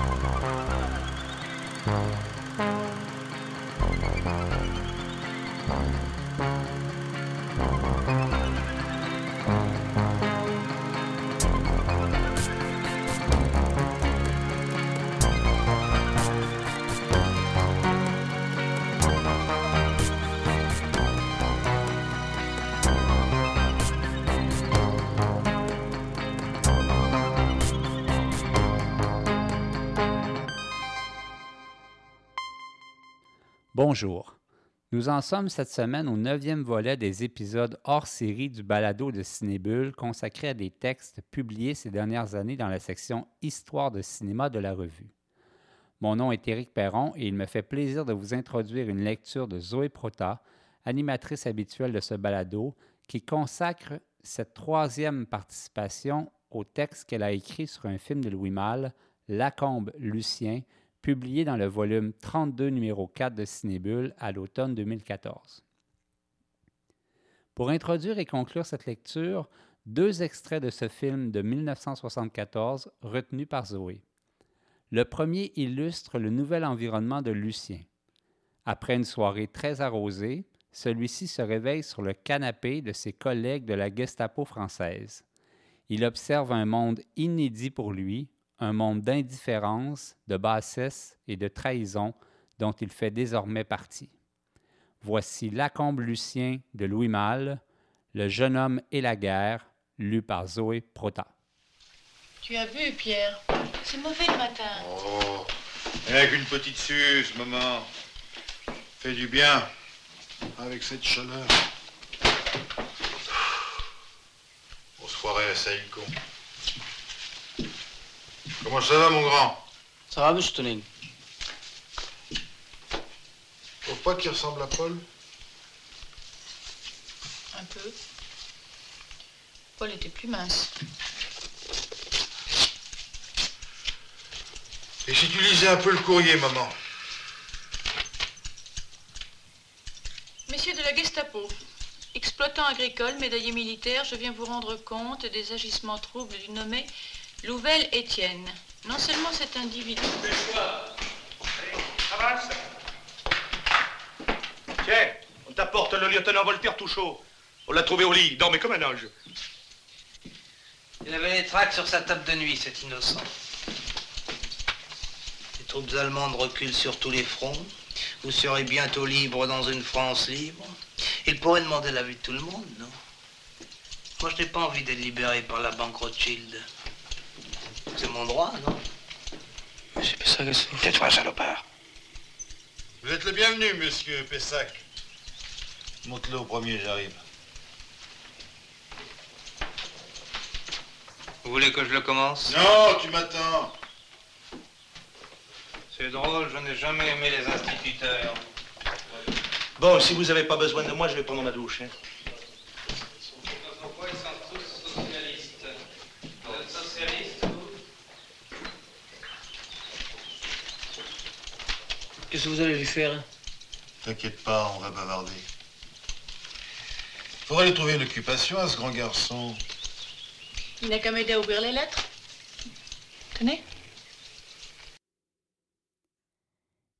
Oh, no. Bonjour. Nous en sommes cette semaine au neuvième volet des épisodes hors série du balado de Cinébule consacré à des textes publiés ces dernières années dans la section Histoire de cinéma de la revue. Mon nom est Éric Perron et il me fait plaisir de vous introduire une lecture de Zoé Prota, animatrice habituelle de ce balado, qui consacre cette troisième participation au texte qu'elle a écrit sur un film de Louis Malle, Lacombe Lucien, publié dans le volume 32, numéro 4 de Cinébule à l'automne 2014. Pour introduire et conclure cette lecture, deux extraits de ce film de 1974 retenus par Zoé. Le premier illustre le nouvel environnement de Lucien. Après une soirée très arrosée, celui-ci se réveille sur le canapé de ses collègues de la Gestapo française. Il observe un monde inédit pour lui, un monde d'indifférence, de bassesse et de trahison dont il fait désormais partie. Voici Lacombe Lucien de Louis Malle, Le jeune homme et la guerre, lu par Zoé Prota. Tu as vu, Pierre? C'est mauvais le matin. Oh, avec une petite suce, maman. Fait du bien. Avec cette chaleur. On se croirait à Saïko. Comment ça va, mon grand? Ça va, monsieur Toning Trouve pas qu'il ressemble à Paul? Un peu. Paul était plus mince. Et si tu lisais un peu le courrier, maman? Messieurs de la Gestapo, exploitant agricole, médaillé militaire, je viens vous rendre compte des agissements troubles du nommé Louvel Étienne. Non seulement cet individu. Avance. Tiens, on t'apporte le lieutenant Voltaire tout chaud. On l'a trouvé au lit, il dormait comme un ange. Il avait les tracts sur sa table de nuit, cet innocent. Les troupes allemandes reculent sur tous les fronts. Vous serez bientôt libre dans une France libre. Il pourrait demander l'avis de tout le monde, non? Moi, je n'ai pas envie d'être libéré par la banque Rothschild. C'est mon droit, non Monsieur Pessac, que Tais-toi, salopard. Vous êtes le bienvenu, monsieur Pessac. Monte-le au premier, j'arrive. Vous voulez que je le commence? Non, tu m'attends. C'est drôle, je n'ai jamais aimé les instituteurs. Bon, si vous n'avez pas besoin de moi, je vais prendre ma douche. hein. Pourquoi ils sont tous socialistes Vous êtes socialiste, vous Qu'est-ce que vous allez lui faire T'inquiète pas, on va bavarder. Faudrait lui trouver une occupation à ce grand garçon. Il n'a qu'à m'aider à ouvrir les lettres. Tenez.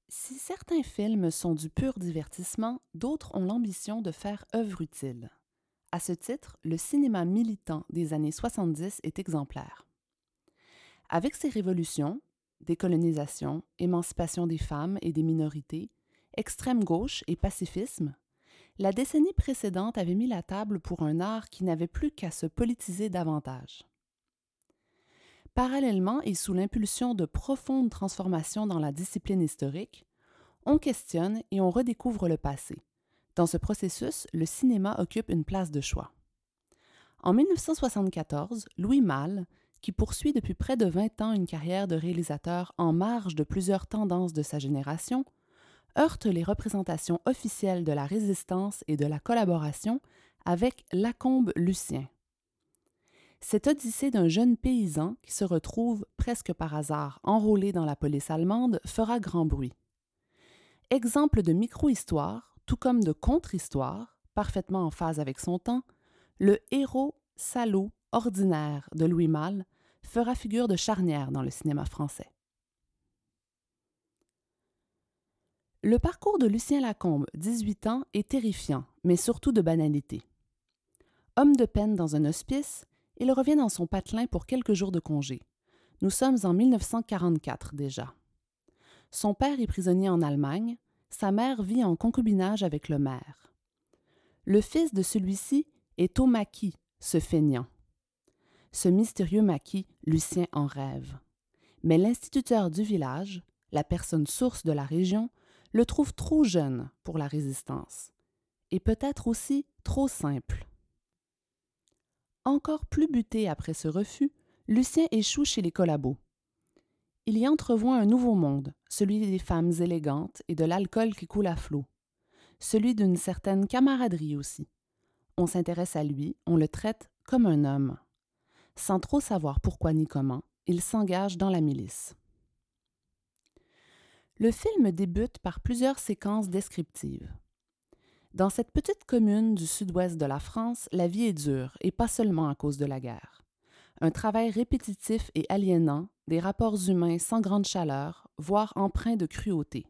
Si certains films sont du pur divertissement, d'autres ont l'ambition de faire œuvre utile. À ce titre, le cinéma militant des années 70 est exemplaire. Avec ses révolutions, décolonisation, émancipation des femmes et des minorités, extrême gauche et pacifisme, la décennie précédente avait mis la table pour un art qui n'avait plus qu'à se politiser davantage. Parallèlement et sous l'impulsion de profondes transformations dans la discipline historique, on questionne et on redécouvre le passé. Dans ce processus, le cinéma occupe une place de choix. En 1974, Louis Malle, qui poursuit depuis près de 20 ans une carrière de réalisateur en marge de plusieurs tendances de sa génération, heurte les représentations officielles de la résistance et de la collaboration avec Lacombe Lucien. Cette odyssée d'un jeune paysan qui se retrouve presque par hasard enrôlé dans la police allemande fera grand bruit. Exemple de micro-histoire, tout comme de contre-histoire, parfaitement en phase avec son temps, le héros salaud ordinaire de Louis Malle fera figure de charnière dans le cinéma français. Le parcours de Lucien Lacombe, 18 ans, est terrifiant, mais surtout de banalité. Homme de peine dans un hospice, il revient dans son patelin pour quelques jours de congé. Nous sommes en 1944 déjà. Son père est prisonnier en Allemagne, sa mère vit en concubinage avec le maire. Le fils de celui-ci est maquis, ce feignant. Ce mystérieux maquis, Lucien en rêve. Mais l'instituteur du village, la personne source de la région, le trouve trop jeune pour la résistance, et peut-être aussi trop simple. Encore plus buté après ce refus, Lucien échoue chez les collabos. Il y entrevoit un nouveau monde, celui des femmes élégantes et de l'alcool qui coule à flot, celui d'une certaine camaraderie aussi. On s'intéresse à lui, on le traite comme un homme. Sans trop savoir pourquoi ni comment, il s'engage dans la milice. Le film débute par plusieurs séquences descriptives. Dans cette petite commune du sud-ouest de la France, la vie est dure, et pas seulement à cause de la guerre. Un travail répétitif et aliénant, des rapports humains sans grande chaleur, voire empreints de cruauté.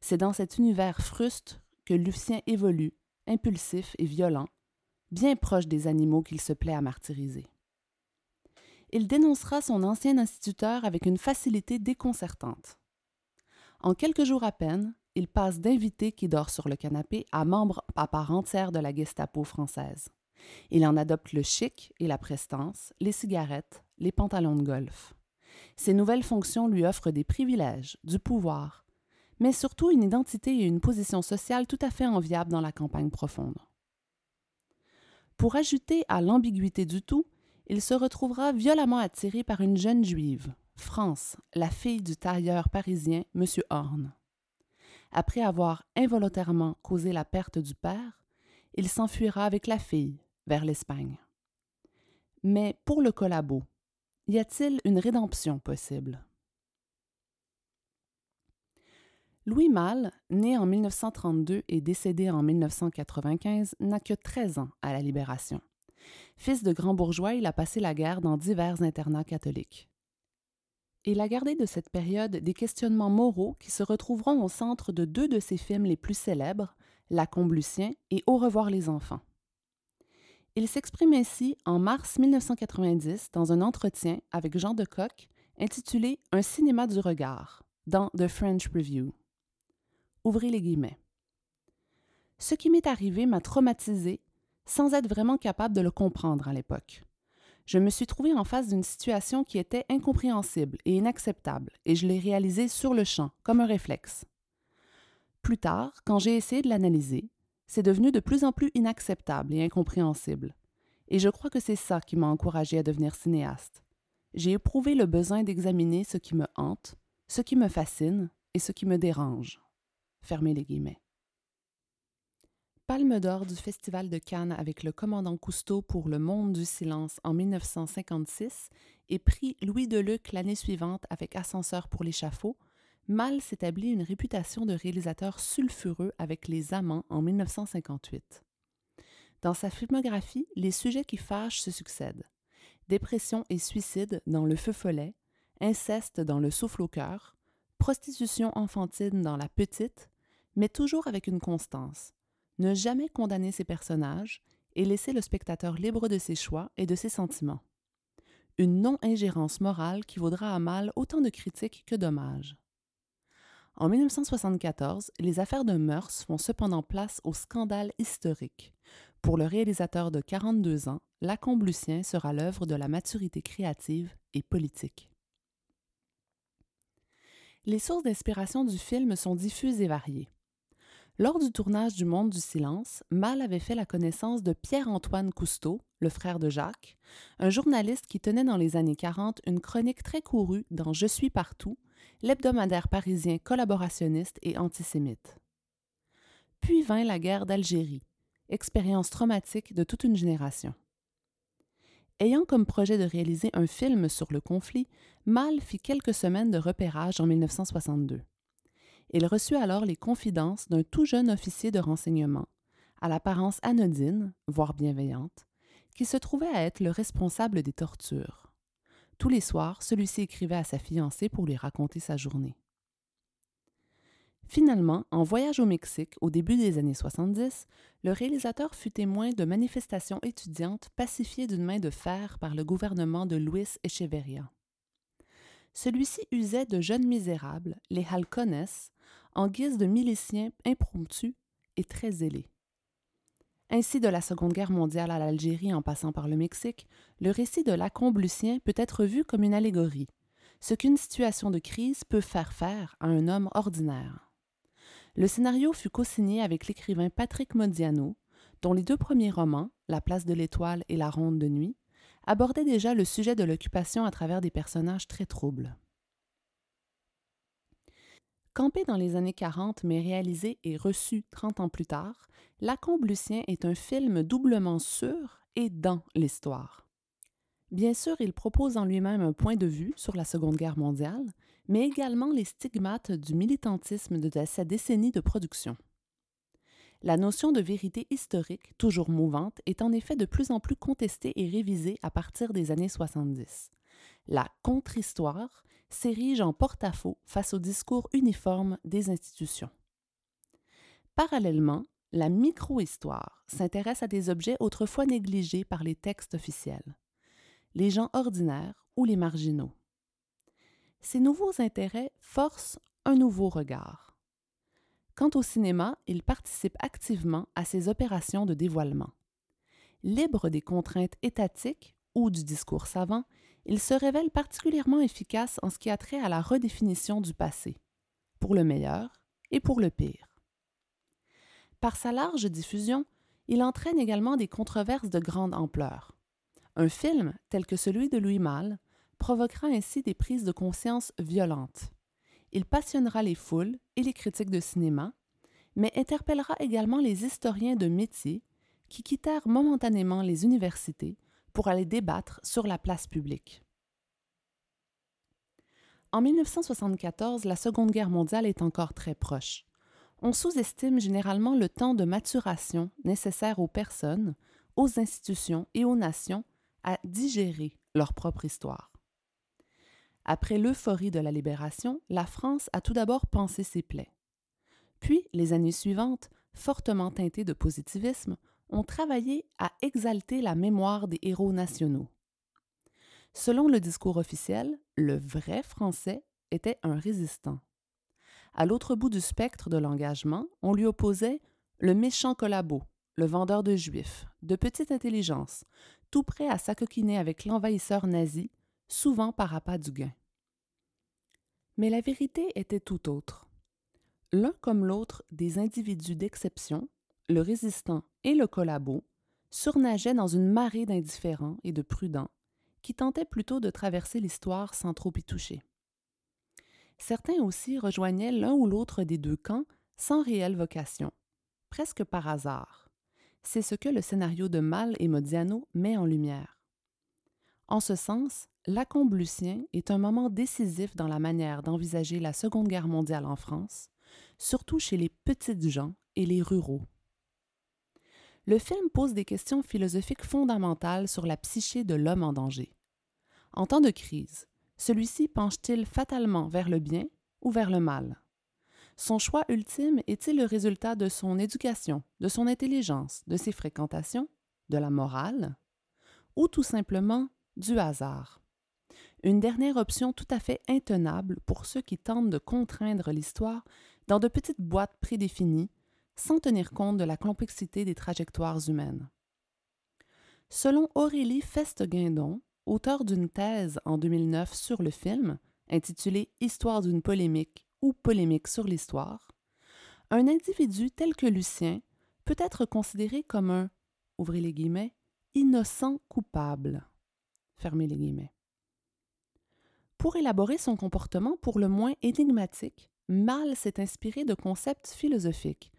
C'est dans cet univers fruste que Lucien évolue, impulsif et violent, bien proche des animaux qu'il se plaît à martyriser. Il dénoncera son ancien instituteur avec une facilité déconcertante. En quelques jours à peine, il passe d'invité qui dort sur le canapé à membre à part entière de la Gestapo française. Il en adopte le chic et la prestance, les cigarettes, les pantalons de golf. Ses nouvelles fonctions lui offrent des privilèges, du pouvoir, mais surtout une identité et une position sociale tout à fait enviables dans la campagne profonde. Pour ajouter à l'ambiguïté du tout, il se retrouvera violemment attiré par une jeune juive, France, la fille du tailleur parisien M. Horn. Après avoir involontairement causé la perte du père, il s'enfuira avec la fille vers l'Espagne. Mais pour le collabo, y a-t-il une rédemption possible? Louis Malle, né en 1932 et décédé en 1995, n'a que 13 ans à la Libération. Fils de grand bourgeois, il a passé la guerre dans divers internats catholiques. Il a gardé de cette période des questionnements moraux qui se retrouveront au centre de deux de ses films les plus célèbres, La Lucien et Au revoir les enfants. Il s'exprime ainsi en mars 1990 dans un entretien avec Jean de Coq intitulé Un cinéma du regard dans The French Review. Ouvrez les guillemets. Ce qui m'est arrivé m'a traumatisé sans être vraiment capable de le comprendre à l'époque je me suis trouvé en face d'une situation qui était incompréhensible et inacceptable, et je l'ai réalisée sur le champ, comme un réflexe. Plus tard, quand j'ai essayé de l'analyser, c'est devenu de plus en plus inacceptable et incompréhensible. Et je crois que c'est ça qui m'a encouragé à devenir cinéaste. J'ai éprouvé le besoin d'examiner ce qui me hante, ce qui me fascine et ce qui me dérange. Fermez les guillemets. Palme d'or du Festival de Cannes avec le commandant Cousteau pour Le Monde du Silence en 1956 et prix Louis Deluc l'année suivante avec Ascenseur pour l'échafaud, Mal s'établit une réputation de réalisateur sulfureux avec Les Amants en 1958. Dans sa filmographie, les sujets qui fâchent se succèdent. Dépression et suicide dans Le Feu follet, inceste dans Le Souffle au cœur, prostitution enfantine dans La Petite, mais toujours avec une constance, ne jamais condamner ses personnages et laisser le spectateur libre de ses choix et de ses sentiments. Une non-ingérence morale qui vaudra à mal autant de critiques que d'hommages. En 1974, les affaires de mœurs font cependant place au scandale historique. Pour le réalisateur de 42 ans, Lacombe Lucien sera l'œuvre de la maturité créative et politique. Les sources d'inspiration du film sont diffuses et variées. Lors du tournage du Monde du silence, Mal avait fait la connaissance de Pierre-Antoine Cousteau, le frère de Jacques, un journaliste qui tenait dans les années 40 une chronique très courue dans Je suis partout, l'hebdomadaire parisien collaborationniste et antisémite. Puis vint la guerre d'Algérie, expérience traumatique de toute une génération. Ayant comme projet de réaliser un film sur le conflit, Mal fit quelques semaines de repérage en 1962. Il reçut alors les confidences d'un tout jeune officier de renseignement, à l'apparence anodine, voire bienveillante, qui se trouvait à être le responsable des tortures. Tous les soirs, celui-ci écrivait à sa fiancée pour lui raconter sa journée. Finalement, en voyage au Mexique au début des années 70, le réalisateur fut témoin de manifestations étudiantes pacifiées d'une main de fer par le gouvernement de Luis Echeverria. Celui-ci usait de jeunes misérables, les halcones, en guise de miliciens impromptus et très zélés. Ainsi, de la Seconde Guerre mondiale à l'Algérie en passant par le Mexique, le récit de Lacombe Lucien peut être vu comme une allégorie, ce qu'une situation de crise peut faire faire à un homme ordinaire. Le scénario fut co-signé avec l'écrivain Patrick Modiano, dont les deux premiers romans, La place de l'étoile et La ronde de nuit, abordaient déjà le sujet de l'occupation à travers des personnages très troubles. Campé dans les années 40 mais réalisé et reçu 30 ans plus tard, Lacombe Lucien est un film doublement sur et dans l'histoire. Bien sûr, il propose en lui-même un point de vue sur la Seconde Guerre mondiale, mais également les stigmates du militantisme de sa décennie de production. La notion de vérité historique, toujours mouvante, est en effet de plus en plus contestée et révisée à partir des années 70. La contre-histoire s'érige en porte-à-faux face au discours uniforme des institutions. Parallèlement, la micro-histoire s'intéresse à des objets autrefois négligés par les textes officiels, les gens ordinaires ou les marginaux. Ces nouveaux intérêts forcent un nouveau regard. Quant au cinéma, il participe activement à ces opérations de dévoilement. Libre des contraintes étatiques ou du discours savant, il se révèle particulièrement efficace en ce qui a trait à la redéfinition du passé, pour le meilleur et pour le pire. Par sa large diffusion, il entraîne également des controverses de grande ampleur. Un film, tel que celui de Louis Malle, provoquera ainsi des prises de conscience violentes. Il passionnera les foules et les critiques de cinéma, mais interpellera également les historiens de métier qui quittèrent momentanément les universités pour aller débattre sur la place publique. En 1974, la Seconde Guerre mondiale est encore très proche. On sous-estime généralement le temps de maturation nécessaire aux personnes, aux institutions et aux nations à digérer leur propre histoire. Après l'euphorie de la libération, la France a tout d'abord pensé ses plaies. Puis, les années suivantes, fortement teintées de positivisme, ont travaillé à exalter la mémoire des héros nationaux. Selon le discours officiel, le vrai Français était un résistant. À l'autre bout du spectre de l'engagement, on lui opposait le méchant collabo, le vendeur de juifs, de petite intelligence, tout prêt à s'acoquiner avec l'envahisseur nazi, souvent par appât du gain. Mais la vérité était tout autre. L'un comme l'autre des individus d'exception, le résistant et le collabo surnageaient dans une marée d'indifférents et de prudents qui tentaient plutôt de traverser l'histoire sans trop y toucher. Certains aussi rejoignaient l'un ou l'autre des deux camps sans réelle vocation, presque par hasard. C'est ce que le scénario de Mal et Modiano met en lumière. En ce sens, Lacombe Lucien est un moment décisif dans la manière d'envisager la Seconde Guerre mondiale en France, surtout chez les petites gens et les ruraux le film pose des questions philosophiques fondamentales sur la psyché de l'homme en danger. En temps de crise, celui-ci penche-t-il fatalement vers le bien ou vers le mal? Son choix ultime est-il le résultat de son éducation, de son intelligence, de ses fréquentations, de la morale? Ou tout simplement du hasard? Une dernière option tout à fait intenable pour ceux qui tentent de contraindre l'histoire dans de petites boîtes prédéfinies sans tenir compte de la complexité des trajectoires humaines. Selon Aurélie Feste-Guindon, auteure d'une thèse en 2009 sur le film, intitulée Histoire d'une polémique ou polémique sur l'histoire, un individu tel que Lucien peut être considéré comme un, ouvrez les guillemets, innocent coupable. Fermez les guillemets. Pour élaborer son comportement pour le moins énigmatique, Mal s'est inspiré de concepts philosophiques,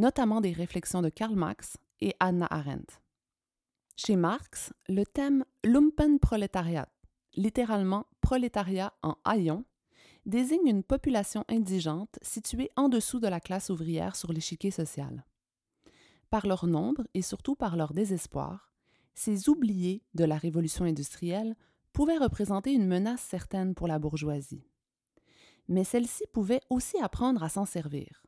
notamment des réflexions de Karl Marx et Anna Arendt. Chez Marx, le thème Lumpenproletariat, littéralement prolétariat en haillons, désigne une population indigente située en dessous de la classe ouvrière sur l'échiquier social. Par leur nombre et surtout par leur désespoir, ces oubliés de la révolution industrielle pouvaient représenter une menace certaine pour la bourgeoisie. Mais celle-ci pouvait aussi apprendre à s'en servir.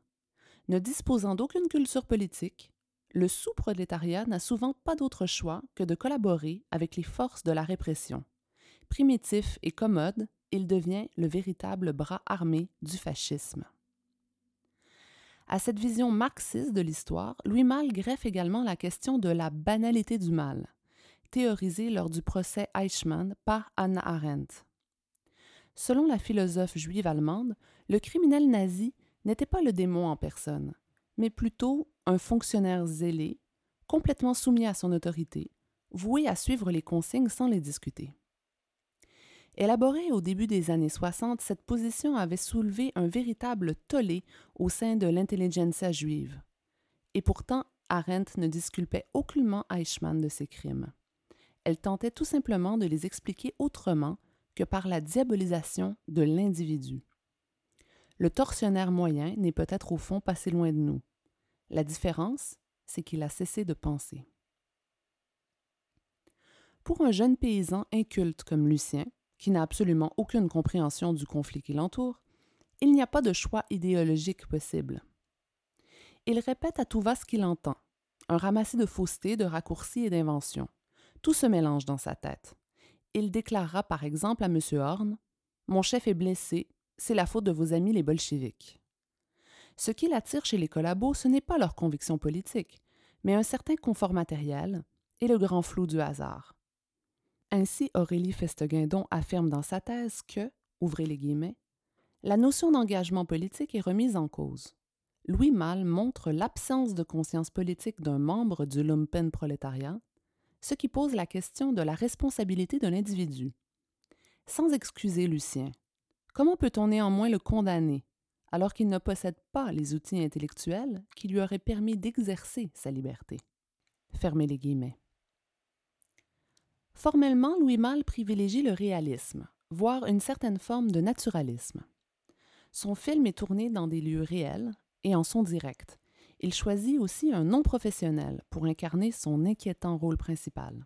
Ne disposant d'aucune culture politique, le sous-prolétariat n'a souvent pas d'autre choix que de collaborer avec les forces de la répression. Primitif et commode, il devient le véritable bras armé du fascisme. À cette vision marxiste de l'histoire, Louis Malle greffe également la question de la banalité du mal, théorisée lors du procès Eichmann par Anna Arendt. Selon la philosophe juive allemande, le criminel nazi n'était pas le démon en personne, mais plutôt un fonctionnaire zélé, complètement soumis à son autorité, voué à suivre les consignes sans les discuter. Élaborée au début des années 60, cette position avait soulevé un véritable tollé au sein de l'intelligentsia juive. Et pourtant, Arendt ne disculpait aucunement Eichmann de ses crimes. Elle tentait tout simplement de les expliquer autrement que par la diabolisation de l'individu. Le tortionnaire moyen n'est peut-être au fond pas si loin de nous. La différence, c'est qu'il a cessé de penser. Pour un jeune paysan inculte comme Lucien, qui n'a absolument aucune compréhension du conflit qui l'entoure, il n'y a pas de choix idéologique possible. Il répète à tout va ce qu'il entend, un ramassis de faussetés, de raccourcis et d'inventions. Tout se mélange dans sa tête. Il déclarera par exemple à M. Horn Mon chef est blessé, c'est la faute de vos amis les bolcheviks. Ce qui l'attire chez les collabos, ce n'est pas leur conviction politique, mais un certain confort matériel et le grand flou du hasard. Ainsi, Aurélie Festeguindon affirme dans sa thèse que, ouvrez les guillemets, la notion d'engagement politique est remise en cause. Louis Malle montre l'absence de conscience politique d'un membre du lumpen prolétariat, ce qui pose la question de la responsabilité de l'individu. Sans excuser Lucien, comment peut-on néanmoins le condamner alors qu'il ne possède pas les outils intellectuels qui lui auraient permis d'exercer sa liberté? Fermez les guillemets. Formellement, Louis Malle privilégie le réalisme, voire une certaine forme de naturalisme. Son film est tourné dans des lieux réels et en son direct. Il choisit aussi un non professionnel pour incarner son inquiétant rôle principal.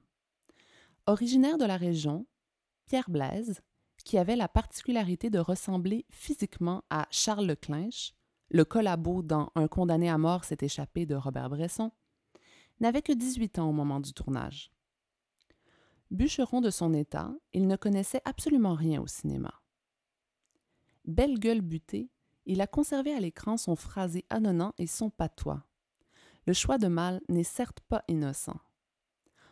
Originaire de la région, Pierre Blaise, qui avait la particularité de ressembler physiquement à Charles Leclinch, le collabo dans Un condamné à mort s'est échappé de Robert Bresson, n'avait que 18 ans au moment du tournage. Bûcheron de son état, il ne connaissait absolument rien au cinéma. Belle gueule butée, il a conservé à l'écran son phrasé annonnant et son patois. Le choix de Mal n'est certes pas innocent.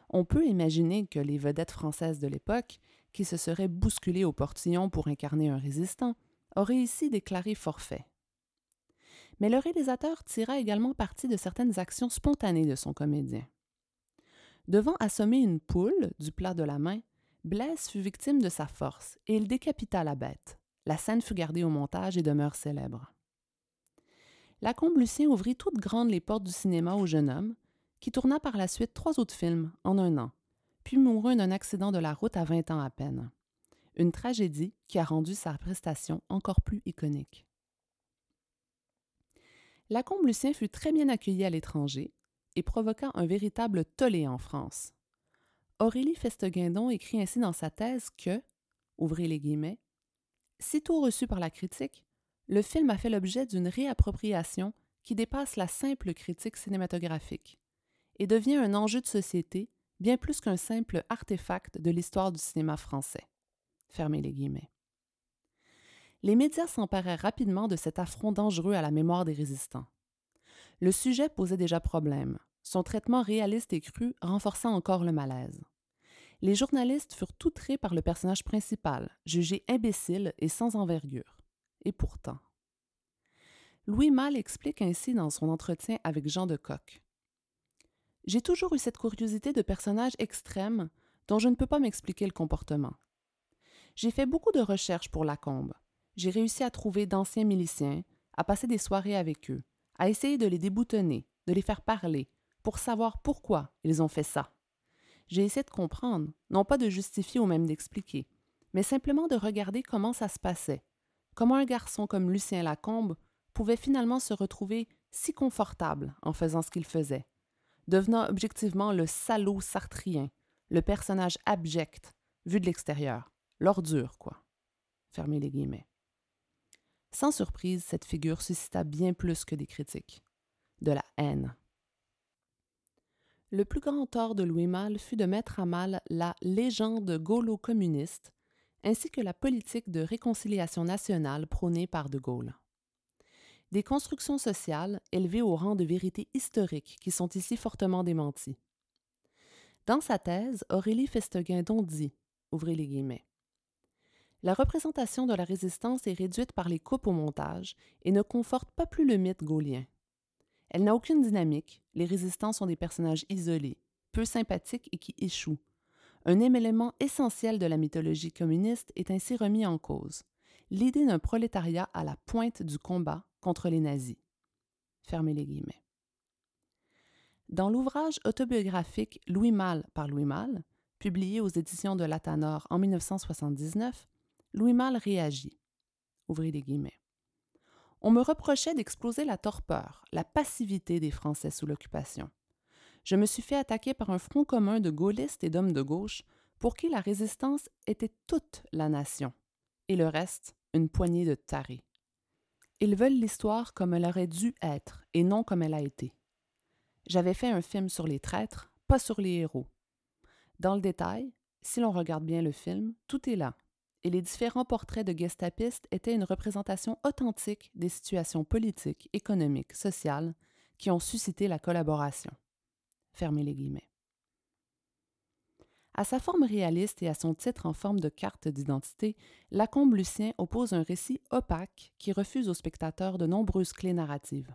On peut imaginer que les vedettes françaises de l'époque, qui se seraient bousculées au portillon pour incarner un résistant, auraient ici déclaré forfait. Mais le réalisateur tira également parti de certaines actions spontanées de son comédien. Devant assommer une poule du plat de la main, Blaise fut victime de sa force et il décapita la bête. La scène fut gardée au montage et demeure célèbre. Lacombe Lucien ouvrit toutes grandes les portes du cinéma au jeune homme, qui tourna par la suite trois autres films en un an, puis mourut d'un accident de la route à 20 ans à peine. Une tragédie qui a rendu sa prestation encore plus iconique. Lacombe Lucien fut très bien accueilli à l'étranger et provoqua un véritable tollé en France. Aurélie Festeguindon écrit ainsi dans sa thèse que, ouvrez les guillemets, sitôt reçu par la critique, le film a fait l'objet d'une réappropriation qui dépasse la simple critique cinématographique et devient un enjeu de société bien plus qu'un simple artefact de l'histoire du cinéma français. Fermez les guillemets. Les médias s'emparèrent rapidement de cet affront dangereux à la mémoire des résistants. Le sujet posait déjà problème. Son traitement réaliste et cru renforça encore le malaise. Les journalistes furent outrés par le personnage principal, jugé imbécile et sans envergure. Et pourtant. Louis Malle explique ainsi dans son entretien avec Jean de Coq. J'ai toujours eu cette curiosité de personnage extrême dont je ne peux pas m'expliquer le comportement. J'ai fait beaucoup de recherches pour Lacombe. J'ai réussi à trouver d'anciens miliciens, à passer des soirées avec eux, à essayer de les déboutonner, de les faire parler, pour savoir pourquoi ils ont fait ça. J'ai essayé de comprendre, non pas de justifier ou même d'expliquer, mais simplement de regarder comment ça se passait, comment un garçon comme Lucien Lacombe pouvait finalement se retrouver si confortable en faisant ce qu'il faisait, devenant objectivement le salaud sartrien, le personnage abject, vu de l'extérieur, l'ordure, quoi. Fermez les guillemets. Sans surprise, cette figure suscita bien plus que des critiques, de la haine. Le plus grand tort de Louis Malle fut de mettre à mal la légende gaulo-communiste ainsi que la politique de réconciliation nationale prônée par De Gaulle. Des constructions sociales élevées au rang de vérité historique qui sont ici fortement démenties. Dans sa thèse, Aurélie Festeguindon dit, ouvrez les guillemets, la représentation de la résistance est réduite par les coupes au montage et ne conforte pas plus le mythe gaulien. Elle n'a aucune dynamique, les résistants sont des personnages isolés, peu sympathiques et qui échouent. Un élément essentiel de la mythologie communiste est ainsi remis en cause, l'idée d'un prolétariat à la pointe du combat contre les nazis. Dans l'ouvrage autobiographique Louis Malle par Louis Malle, publié aux éditions de Latanor en 1979, Louis Malle réagit. Les guillemets. On me reprochait d'exploser la torpeur, la passivité des Français sous l'occupation. Je me suis fait attaquer par un front commun de gaullistes et d'hommes de gauche pour qui la résistance était toute la nation, et le reste, une poignée de tarés. Ils veulent l'histoire comme elle aurait dû être et non comme elle a été. J'avais fait un film sur les traîtres, pas sur les héros. Dans le détail, si l'on regarde bien le film, tout est là, et les différents portraits de gestapistes étaient une représentation authentique des situations politiques, économiques, sociales qui ont suscité la collaboration. Fermez les guillemets. À sa forme réaliste et à son titre en forme de carte d'identité, Lacombe Lucien oppose un récit opaque qui refuse aux spectateurs de nombreuses clés narratives.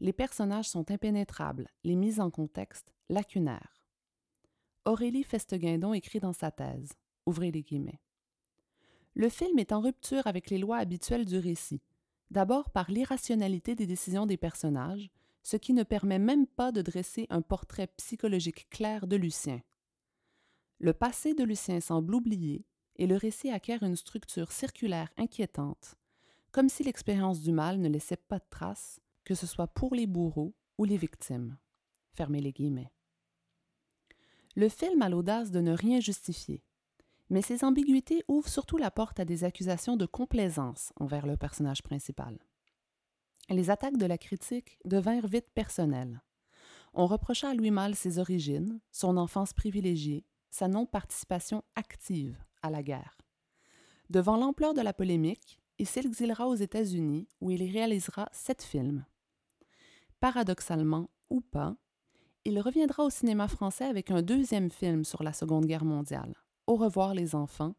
Les personnages sont impénétrables, les mises en contexte lacunaires. Aurélie Festeguindon écrit dans sa thèse, ouvrez les guillemets. Le film est en rupture avec les lois habituelles du récit, d'abord par l'irrationalité des décisions des personnages, ce qui ne permet même pas de dresser un portrait psychologique clair de Lucien. Le passé de Lucien semble oublié et le récit acquiert une structure circulaire inquiétante, comme si l'expérience du mal ne laissait pas de traces, que ce soit pour les bourreaux ou les victimes. Fermez les guillemets. Le film a l'audace de ne rien justifier, mais ces ambiguïtés ouvrent surtout la porte à des accusations de complaisance envers le personnage principal. Les attaques de la critique devinrent vite personnelles. On reprocha à Louis Malle ses origines, son enfance privilégiée, sa non-participation active à la guerre. Devant l'ampleur de la polémique, il s'exilera aux États-Unis où il réalisera sept films. Paradoxalement ou pas, il reviendra au cinéma français avec un deuxième film sur la Seconde Guerre mondiale, au revoir les enfants,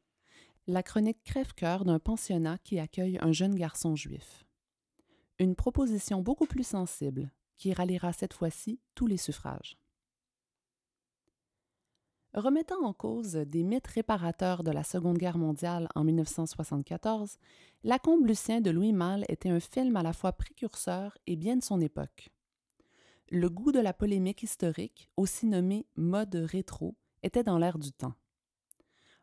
la chronique crève-cœur d'un pensionnat qui accueille un jeune garçon juif. Une proposition beaucoup plus sensible, qui ralliera cette fois-ci tous les suffrages. Remettant en cause des mythes réparateurs de la Seconde Guerre mondiale en 1974, La Combe Lucien de Louis Malle était un film à la fois précurseur et bien de son époque. Le goût de la polémique historique, aussi nommé mode rétro, était dans l'air du temps.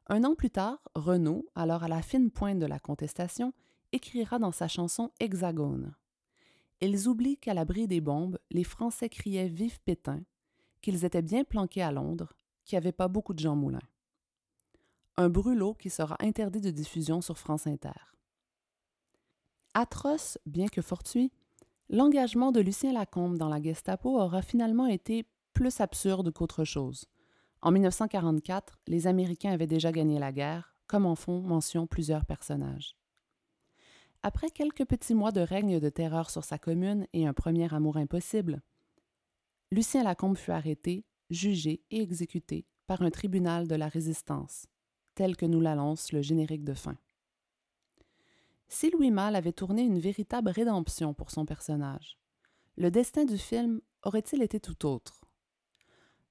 Un an plus tard, Renaud, alors à la fine pointe de la contestation, écrira dans sa chanson Hexagone. Ils oublient qu'à l'abri des bombes, les Français criaient Vive Pétain, qu'ils étaient bien planqués à Londres, qu'il n'y avait pas beaucoup de Jean Moulin. Un brûlot qui sera interdit de diffusion sur France Inter. Atroce, bien que fortuit, l'engagement de Lucien Lacombe dans la Gestapo aura finalement été plus absurde qu'autre chose. En 1944, les Américains avaient déjà gagné la guerre, comme en font mention plusieurs personnages. Après quelques petits mois de règne de terreur sur sa commune et un premier amour impossible, Lucien Lacombe fut arrêté, jugé et exécuté par un tribunal de la résistance, tel que nous l'annonce le générique de fin. Si Louis Malle avait tourné une véritable rédemption pour son personnage, le destin du film aurait-il été tout autre?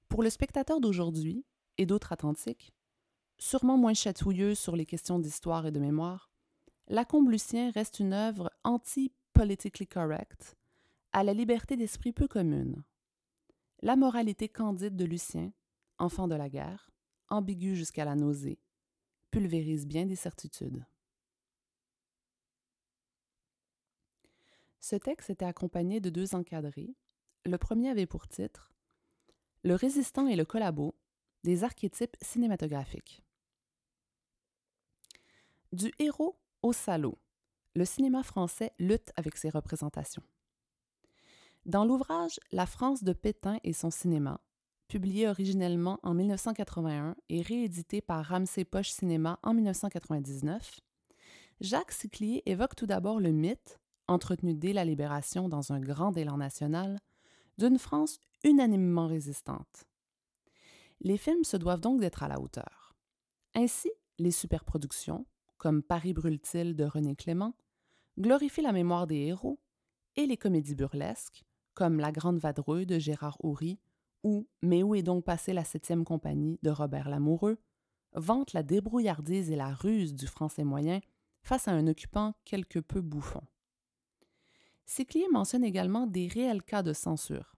Pour le spectateur d'aujourd'hui et d'autres atlantiques, sûrement moins chatouilleux sur les questions d'histoire et de mémoire, Lacombe Lucien reste une œuvre anti-politically correct, à la liberté d'esprit peu commune. La moralité candide de Lucien, enfant de la guerre, ambigu jusqu'à la nausée, pulvérise bien des certitudes. Ce texte était accompagné de deux encadrés. Le premier avait pour titre le résistant et le collabo, des archétypes cinématographiques. Du héros au salaud, le cinéma français lutte avec ses représentations. Dans l'ouvrage La France de Pétain et son cinéma, publié originellement en 1981 et réédité par Ramsey Poche Cinéma en 1999, Jacques Siclier évoque tout d'abord le mythe, entretenu dès la Libération dans un grand élan national, d'une France unanimement résistante. Les films se doivent donc d'être à la hauteur. Ainsi, les superproductions, comme Paris brûle-t-il de René Clément, glorifient la mémoire des héros, et les comédies burlesques, comme La Grande Vadrouille de Gérard Houry ou Mais où est donc passée la septième compagnie de Robert Lamoureux, vante la débrouillardise et la ruse du français moyen face à un occupant quelque peu bouffon. Séclier mentionne également des réels cas de censure.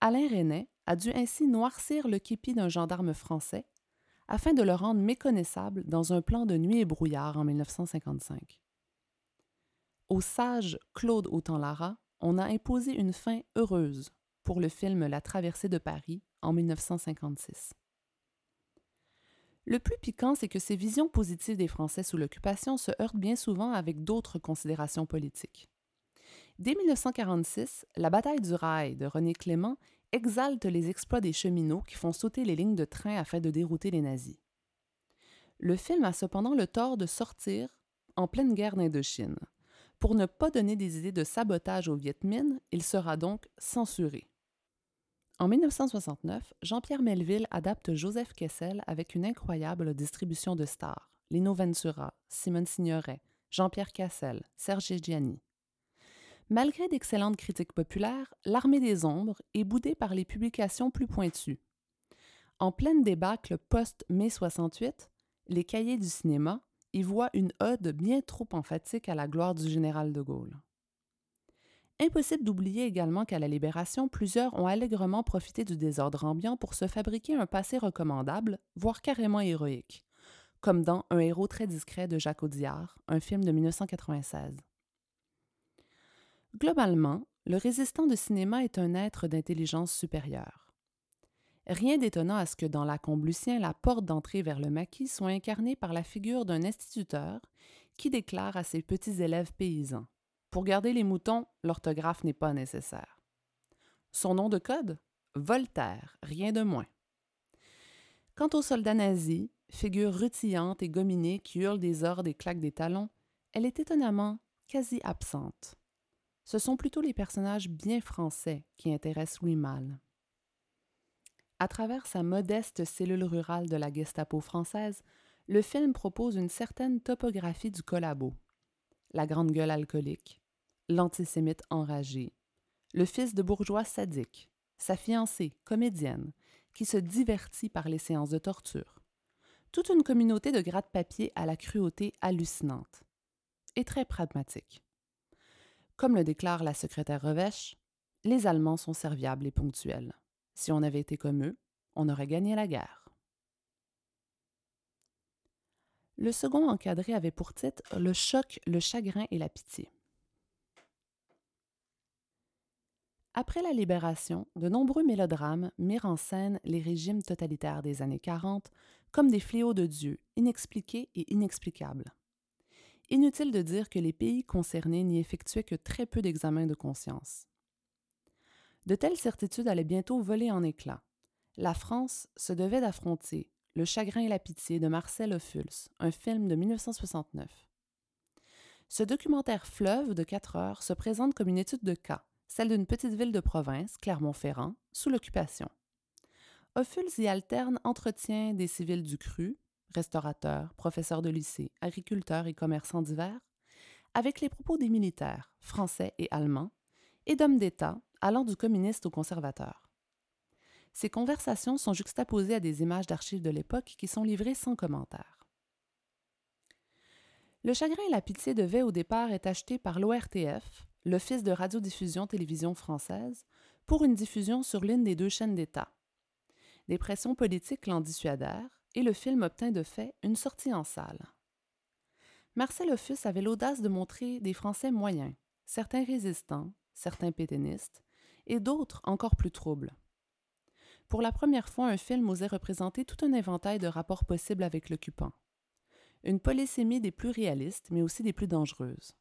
Alain Resnais a dû ainsi noircir le képi d'un gendarme français afin de le rendre méconnaissable dans un plan de nuit et brouillard en 1955. Au sage Claude Autant-Lara, on a imposé une fin heureuse pour le film La traversée de Paris en 1956. Le plus piquant, c'est que ces visions positives des Français sous l'occupation se heurtent bien souvent avec d'autres considérations politiques. Dès 1946, la bataille du rail de René Clément exalte les exploits des cheminots qui font sauter les lignes de train afin de dérouter les nazis. Le film a cependant le tort de sortir en pleine guerre d'Indochine. Pour ne pas donner des idées de sabotage aux Viet Minh, il sera donc censuré. En 1969, Jean-Pierre Melville adapte Joseph Kessel avec une incroyable distribution de stars. Lino Ventura, Simone Signoret, Jean-Pierre Cassel, Serge Gianni. Malgré d'excellentes critiques populaires, L'Armée des Ombres est boudée par les publications plus pointues. En pleine débâcle post-mai 68, les cahiers du cinéma y voient une ode bien trop emphatique à la gloire du général de Gaulle. Impossible d'oublier également qu'à la Libération, plusieurs ont allègrement profité du désordre ambiant pour se fabriquer un passé recommandable, voire carrément héroïque, comme dans Un héros très discret de Jacques Audiard, un film de 1996. Globalement, le résistant de cinéma est un être d'intelligence supérieure. Rien d'étonnant à ce que dans La Lucien, la porte d'entrée vers le maquis soit incarnée par la figure d'un instituteur qui déclare à ses petits élèves paysans pour garder les moutons, l'orthographe n'est pas nécessaire. Son nom de code Voltaire, rien de moins. Quant aux soldats nazis, figure rutillante et gominée qui hurle des ordres et claque des talons, elle est étonnamment quasi absente. Ce sont plutôt les personnages bien français qui intéressent Louis Malle. À travers sa modeste cellule rurale de la Gestapo française, le film propose une certaine topographie du collabo, la grande gueule alcoolique, l'antisémite enragé, le fils de bourgeois sadique, sa fiancée, comédienne, qui se divertit par les séances de torture. Toute une communauté de gratte-papier à la cruauté hallucinante et très pragmatique. Comme le déclare la secrétaire Revêche, les Allemands sont serviables et ponctuels. Si on avait été comme eux, on aurait gagné la guerre. Le second encadré avait pour titre Le choc, le chagrin et la pitié. Après la Libération, de nombreux mélodrames mirent en scène les régimes totalitaires des années 40 comme des fléaux de Dieu, inexpliqués et inexplicables. Inutile de dire que les pays concernés n'y effectuaient que très peu d'examens de conscience. De telles certitudes allaient bientôt voler en éclats. La France se devait d'affronter le chagrin et la pitié de Marcel Ophuls, un film de 1969. Ce documentaire fleuve de quatre heures se présente comme une étude de cas, celle d'une petite ville de province, Clermont-Ferrand, sous l'occupation. Ophuls y alterne entretien des civils du cru, restaurateurs, professeurs de lycée, agriculteurs et commerçants divers, avec les propos des militaires, français et allemands, et d'hommes d'État, allant du communiste au conservateur. Ces conversations sont juxtaposées à des images d'archives de l'époque qui sont livrées sans commentaire. Le chagrin et la pitié devait au départ être achetés par l'ORTF, l'Office de radiodiffusion télévision française, pour une diffusion sur l'une des deux chaînes d'État. Des pressions politiques l'en dissuadèrent et le film obtint de fait une sortie en salle. Marcel Offus avait l'audace de montrer des Français moyens, certains résistants, certains pétainistes, et d'autres encore plus troubles. Pour la première fois, un film osait représenter tout un éventail de rapports possibles avec l'occupant. une polysémie des plus réalistes, mais aussi des plus dangereuses.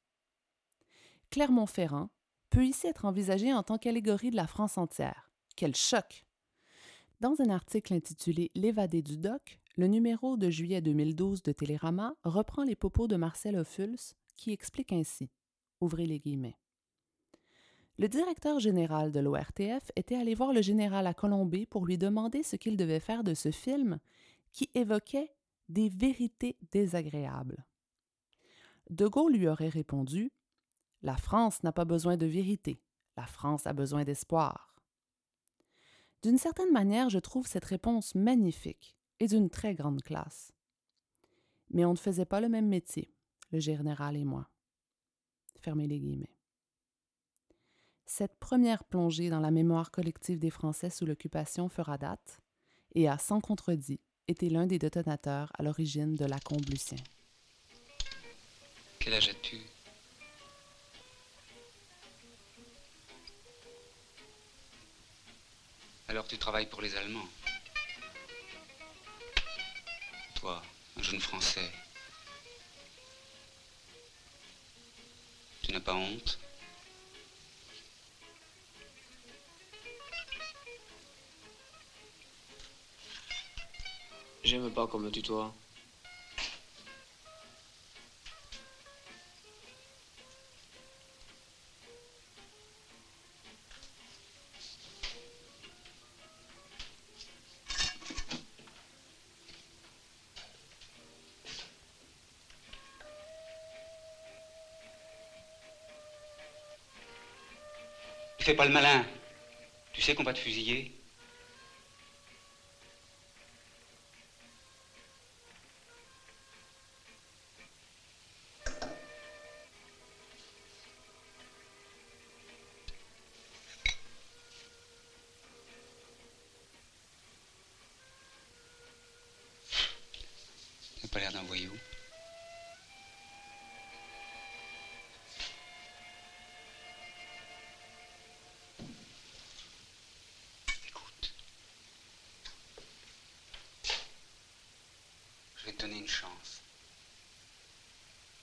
Clermont-Ferrand peut ici être envisagé en tant qu'allégorie de la France entière. Quel choc! Dans un article intitulé L'évadé du doc, le numéro de juillet 2012 de Télérama reprend les propos de Marcel Ophuls qui explique ainsi Ouvrez les guillemets. Le directeur général de l'ORTF était allé voir le général à Colombey pour lui demander ce qu'il devait faire de ce film qui évoquait des vérités désagréables. De Gaulle lui aurait répondu La France n'a pas besoin de vérité, la France a besoin d'espoir. D'une certaine manière, je trouve cette réponse magnifique et d'une très grande classe. Mais on ne faisait pas le même métier, le général et moi. Fermez les guillemets. Cette première plongée dans la mémoire collective des Français sous l'occupation fera date et a sans contredit était l'un des détonateurs à l'origine de la Lucien. Quel âge as-tu? Alors tu travailles pour les Allemands Toi, un jeune Français. Tu n'as pas honte? J'aime pas qu'on me tutoie. Fais pas le malin. Tu sais qu'on va te fusiller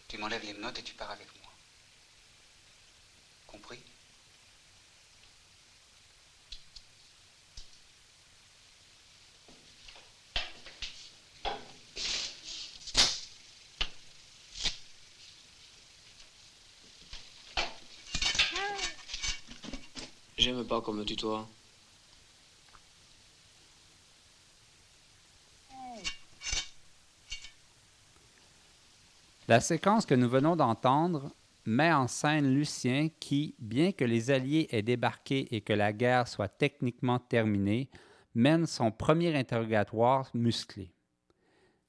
Tu m'enlèves les notes et tu pars avec moi. Compris? J'aime pas qu'on me tutoie. La séquence que nous venons d'entendre met en scène Lucien qui, bien que les Alliés aient débarqué et que la guerre soit techniquement terminée, mène son premier interrogatoire musclé.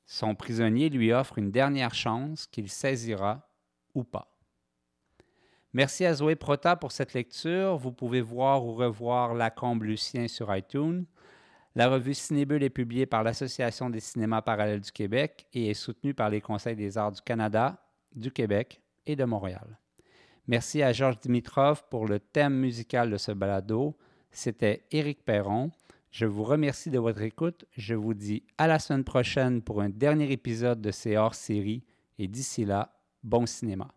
Son prisonnier lui offre une dernière chance qu'il saisira ou pas. Merci à Zoé Prota pour cette lecture. Vous pouvez voir ou revoir Lacombe Lucien sur iTunes. La revue Cinébule est publiée par l'Association des cinémas parallèles du Québec et est soutenue par les Conseils des arts du Canada, du Québec et de Montréal. Merci à Georges Dimitrov pour le thème musical de ce balado. C'était Éric Perron. Je vous remercie de votre écoute. Je vous dis à la semaine prochaine pour un dernier épisode de ces hors-séries et d'ici là, bon cinéma.